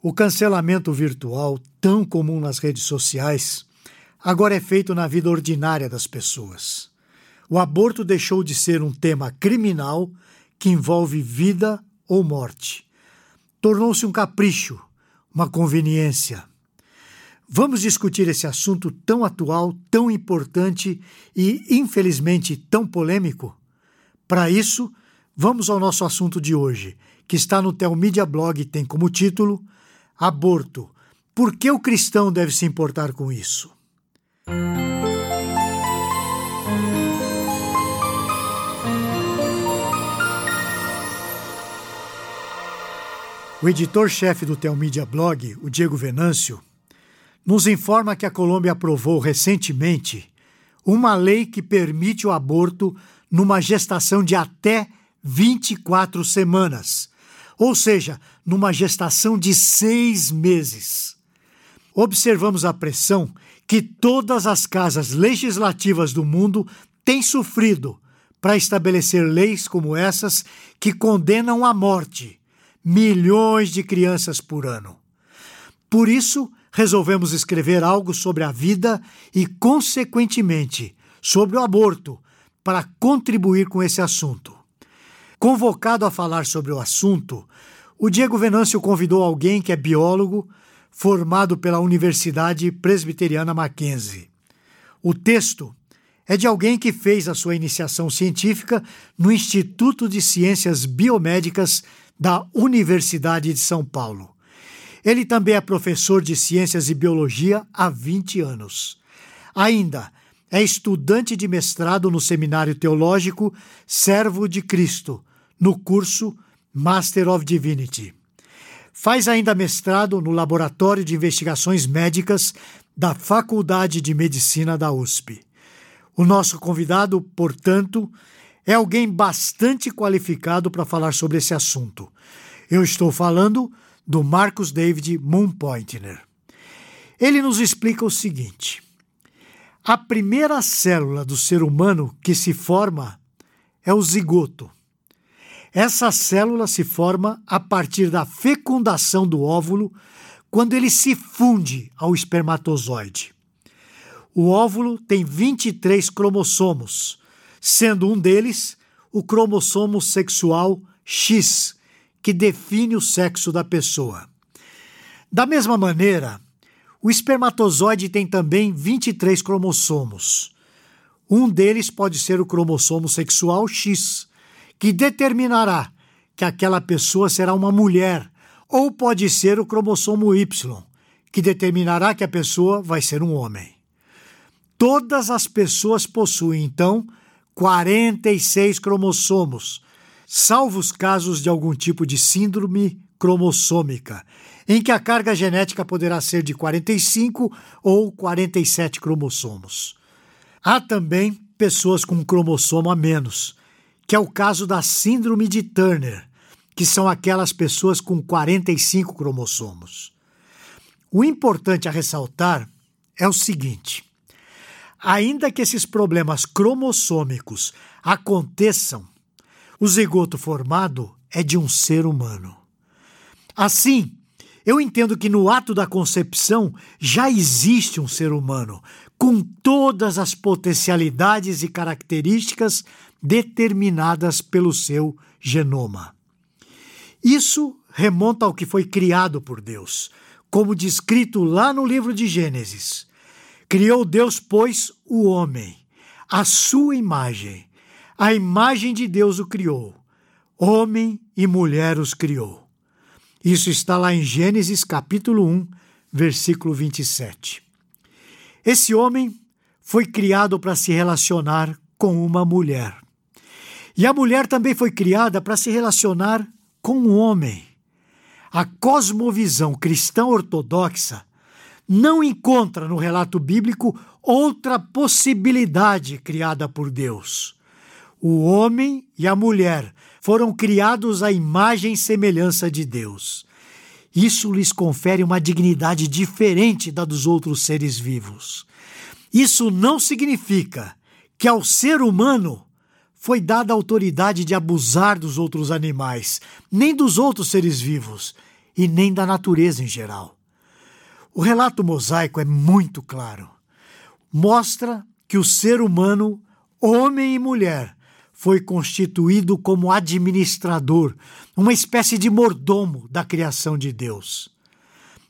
O cancelamento virtual, tão comum nas redes sociais, agora é feito na vida ordinária das pessoas. O aborto deixou de ser um tema criminal que envolve vida ou morte. Tornou-se um capricho, uma conveniência. Vamos discutir esse assunto tão atual, tão importante e, infelizmente, tão polêmico? Para isso, vamos ao nosso assunto de hoje, que está no Telmídia Blog e tem como título Aborto. Por que o cristão deve se importar com isso? O editor-chefe do Telmídia Blog, o Diego Venâncio, nos informa que a Colômbia aprovou recentemente uma lei que permite o aborto numa gestação de até 24 semanas, ou seja, numa gestação de seis meses. Observamos a pressão que todas as casas legislativas do mundo têm sofrido para estabelecer leis como essas que condenam à morte milhões de crianças por ano. Por isso, resolvemos escrever algo sobre a vida e, consequentemente, sobre o aborto, para contribuir com esse assunto. Convocado a falar sobre o assunto, o Diego Venâncio convidou alguém que é biólogo, formado pela Universidade Presbiteriana Mackenzie. O texto é de alguém que fez a sua iniciação científica no Instituto de Ciências Biomédicas da Universidade de São Paulo. Ele também é professor de Ciências e Biologia há 20 anos. Ainda é estudante de mestrado no Seminário Teológico Servo de Cristo, no curso Master of Divinity. Faz ainda mestrado no Laboratório de Investigações Médicas da Faculdade de Medicina da USP. O nosso convidado, portanto, é alguém bastante qualificado para falar sobre esse assunto. Eu estou falando do Marcus David Moonpointner. Ele nos explica o seguinte: a primeira célula do ser humano que se forma é o zigoto. Essa célula se forma a partir da fecundação do óvulo, quando ele se funde ao espermatozoide. O óvulo tem 23 cromossomos, sendo um deles o cromossomo sexual X, que define o sexo da pessoa. Da mesma maneira, o espermatozoide tem também 23 cromossomos. Um deles pode ser o cromossomo sexual X, que determinará que aquela pessoa será uma mulher, ou pode ser o cromossomo Y, que determinará que a pessoa vai ser um homem. Todas as pessoas possuem, então, 46 cromossomos, salvo os casos de algum tipo de síndrome cromossômica, em que a carga genética poderá ser de 45 ou 47 cromossomos. Há também pessoas com um cromossomo a menos, que é o caso da síndrome de Turner, que são aquelas pessoas com 45 cromossomos. O importante a ressaltar é o seguinte: ainda que esses problemas cromossômicos aconteçam, o zigoto formado é de um ser humano. Assim, eu entendo que no ato da concepção já existe um ser humano, com todas as potencialidades e características determinadas pelo seu genoma. Isso remonta ao que foi criado por Deus, como descrito lá no livro de Gênesis. Criou Deus, pois, o homem, a sua imagem. A imagem de Deus o criou. Homem e mulher os criou. Isso está lá em Gênesis capítulo 1, versículo 27. Esse homem foi criado para se relacionar com uma mulher. E a mulher também foi criada para se relacionar com o homem. A cosmovisão cristã ortodoxa não encontra no relato bíblico outra possibilidade criada por Deus. O homem e a mulher foram criados à imagem e semelhança de Deus. Isso lhes confere uma dignidade diferente da dos outros seres vivos. Isso não significa que ao ser humano foi dada a autoridade de abusar dos outros animais, nem dos outros seres vivos, e nem da natureza em geral. O relato mosaico é muito claro. Mostra que o ser humano, homem e mulher, foi constituído como administrador, uma espécie de mordomo da criação de Deus.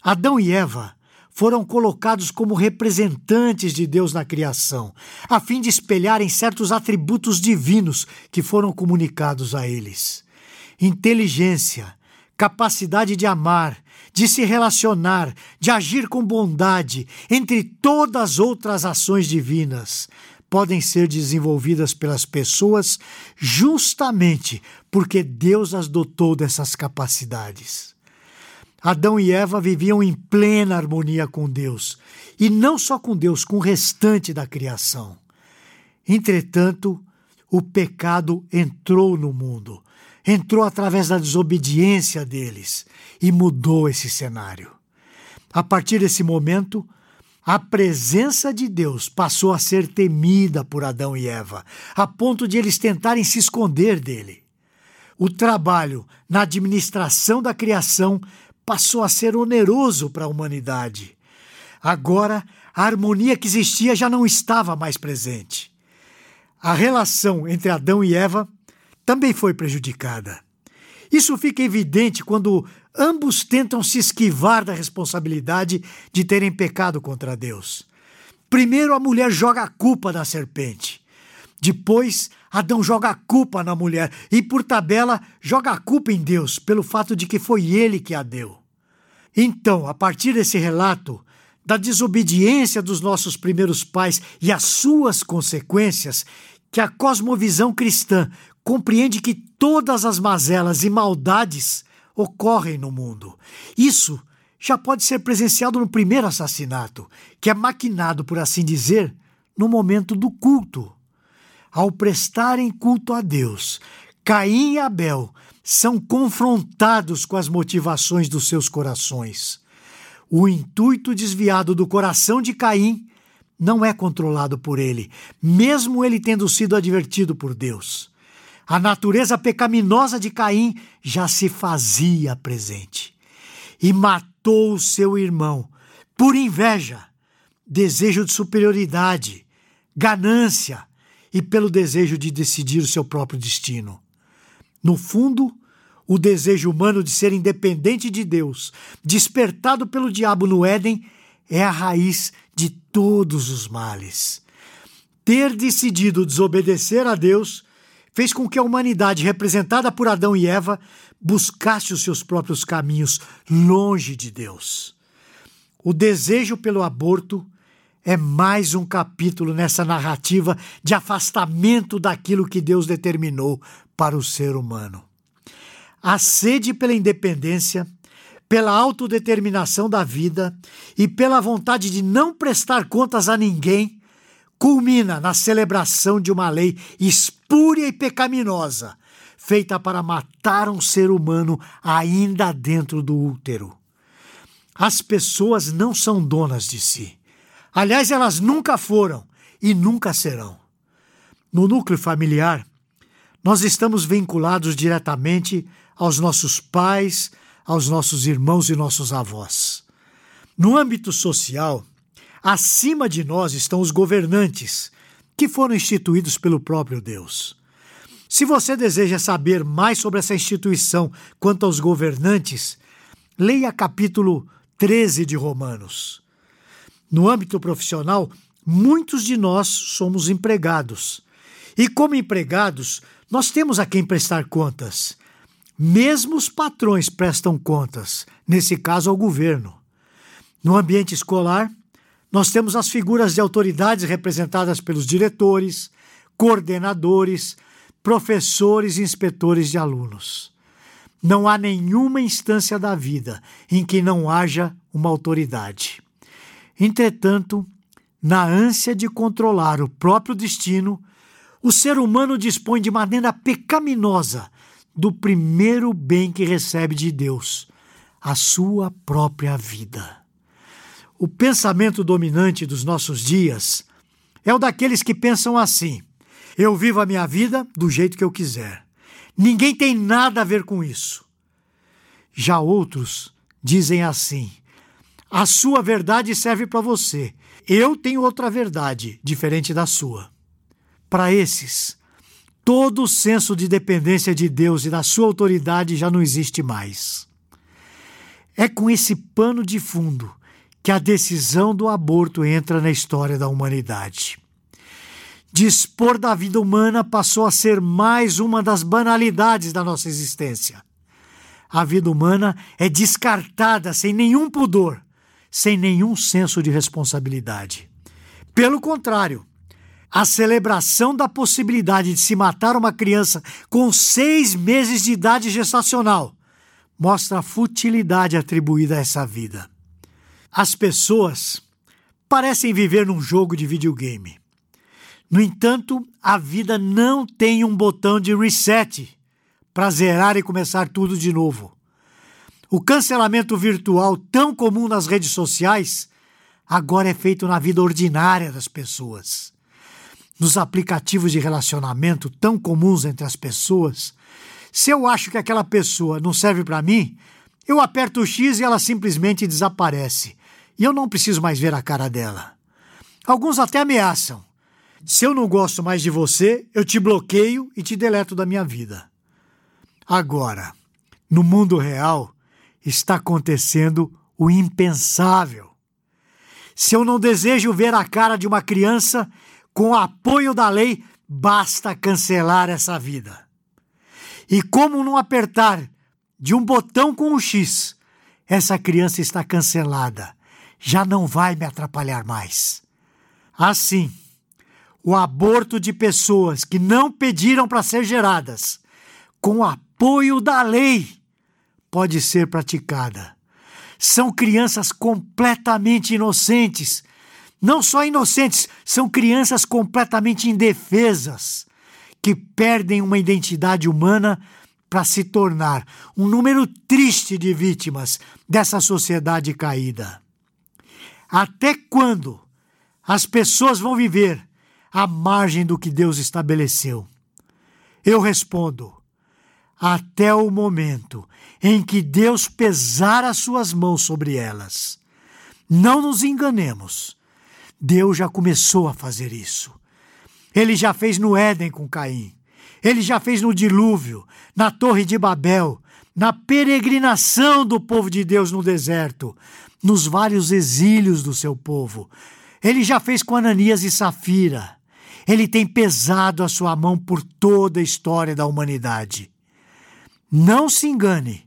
Adão e Eva foram colocados como representantes de Deus na criação, a fim de espelharem certos atributos divinos que foram comunicados a eles: inteligência, capacidade de amar, de se relacionar, de agir com bondade, entre todas as outras ações divinas, podem ser desenvolvidas pelas pessoas justamente porque Deus as dotou dessas capacidades. Adão e Eva viviam em plena harmonia com Deus, e não só com Deus, com o restante da criação. Entretanto, o pecado entrou no mundo, entrou através da desobediência deles e mudou esse cenário. A partir desse momento, a presença de Deus passou a ser temida por Adão e Eva, a ponto de eles tentarem se esconder dele. O trabalho na administração da criação passou a ser oneroso para a humanidade. Agora, a harmonia que existia já não estava mais presente. A relação entre Adão e Eva também foi prejudicada. Isso fica evidente quando ambos tentam se esquivar da responsabilidade de terem pecado contra Deus. Primeiro, a mulher joga a culpa na serpente. Depois, Adão joga a culpa na mulher e, por tabela, joga a culpa em Deus pelo fato de que foi ele que a deu. Então, a partir desse relato da desobediência dos nossos primeiros pais e as suas consequências, que a cosmovisão cristã compreende que todas as mazelas e maldades ocorrem no mundo. Isso já pode ser presenciado no primeiro assassinato, que é maquinado, por assim dizer, no momento do culto. Ao prestarem culto a Deus, Caim e Abel são confrontados com as motivações dos seus corações. O intuito desviado do coração de Caim não é controlado por ele, mesmo ele tendo sido advertido por Deus. A natureza pecaminosa de Caim já se fazia presente e matou o seu irmão por inveja, desejo de superioridade, ganância e pelo desejo de decidir o seu próprio destino. No fundo, o desejo humano de ser independente de Deus, despertado pelo diabo no Éden, é a raiz de todos os males. Ter decidido desobedecer a Deus fez com que a humanidade, representada por Adão e Eva, buscasse os seus próprios caminhos longe de Deus. O desejo pelo aborto é mais um capítulo nessa narrativa de afastamento daquilo que Deus determinou para o ser humano. A sede pela independência, pela autodeterminação da vida e pela vontade de não prestar contas a ninguém culmina na celebração de uma lei espúria e pecaminosa, feita para matar um ser humano ainda dentro do útero. As pessoas não são donas de si. Aliás, elas nunca foram e nunca serão. No núcleo familiar, nós estamos vinculados diretamente aos nossos pais, aos nossos irmãos e nossos avós. No âmbito social, acima de nós estão os governantes, que foram instituídos pelo próprio Deus. Se você deseja saber mais sobre essa instituição quanto aos governantes, leia capítulo 13 de Romanos. No âmbito profissional, muitos de nós somos empregados. E como empregados, nós temos a quem prestar contas. Mesmo os patrões prestam contas, nesse caso ao governo. No ambiente escolar, nós temos as figuras de autoridades representadas pelos diretores, coordenadores, professores e inspetores de alunos. Não há nenhuma instância da vida em que não haja uma autoridade. Entretanto, na ânsia de controlar o próprio destino, o ser humano dispõe de maneira pecaminosa do primeiro bem que recebe de Deus, a sua própria vida. O pensamento dominante dos nossos dias é o daqueles que pensam assim: eu vivo a minha vida do jeito que eu quiser. Ninguém tem nada a ver com isso. Já outros dizem assim: a sua verdade serve para você. Eu tenho outra verdade, diferente da sua. Para esses, todo o senso de dependência de Deus e da sua autoridade já não existe mais. É com esse pano de fundo que a decisão do aborto entra na história da humanidade. Dispor da vida humana passou a ser mais uma das banalidades da nossa existência. A vida humana é descartada sem nenhum pudor, sem nenhum senso de responsabilidade. Pelo contrário, a celebração da possibilidade de se matar uma criança com seis meses de idade gestacional mostra a futilidade atribuída a essa vida. As pessoas parecem viver num jogo de videogame. No entanto, a vida não tem um botão de reset para zerar e começar tudo de novo. O cancelamento virtual, tão comum nas redes sociais, agora é feito na vida ordinária das pessoas. Nos aplicativos de relacionamento tão comuns entre as pessoas, se eu acho que aquela pessoa não serve para mim, eu aperto o X e ela simplesmente desaparece e eu não preciso mais ver a cara dela. Alguns até ameaçam. Se eu não gosto mais de você, eu te bloqueio e te deleto da minha vida. Agora, no mundo real, está acontecendo o impensável. Se eu não desejo ver a cara de uma criança, com apoio da lei, basta cancelar essa vida. E como não apertar de um botão com um X, essa criança está cancelada já não vai me atrapalhar mais. Assim, o aborto de pessoas que não pediram para ser geradas, com apoio da lei, pode ser praticada. São crianças completamente inocentes. Não só inocentes, são crianças completamente indefesas, que perdem uma identidade humana para se tornar um número triste de vítimas dessa sociedade caída. Até quando as pessoas vão viver à margem do que Deus estabeleceu? Eu respondo: até o momento em que Deus pesar as suas mãos sobre elas. Não nos enganemos. Deus já começou a fazer isso. Ele já fez no Éden com Caim. Ele já fez no dilúvio, na Torre de Babel, na peregrinação do povo de Deus no deserto, nos vários exílios do seu povo. Ele já fez com Ananias e Safira. Ele tem pesado a sua mão por toda a história da humanidade. Não se engane,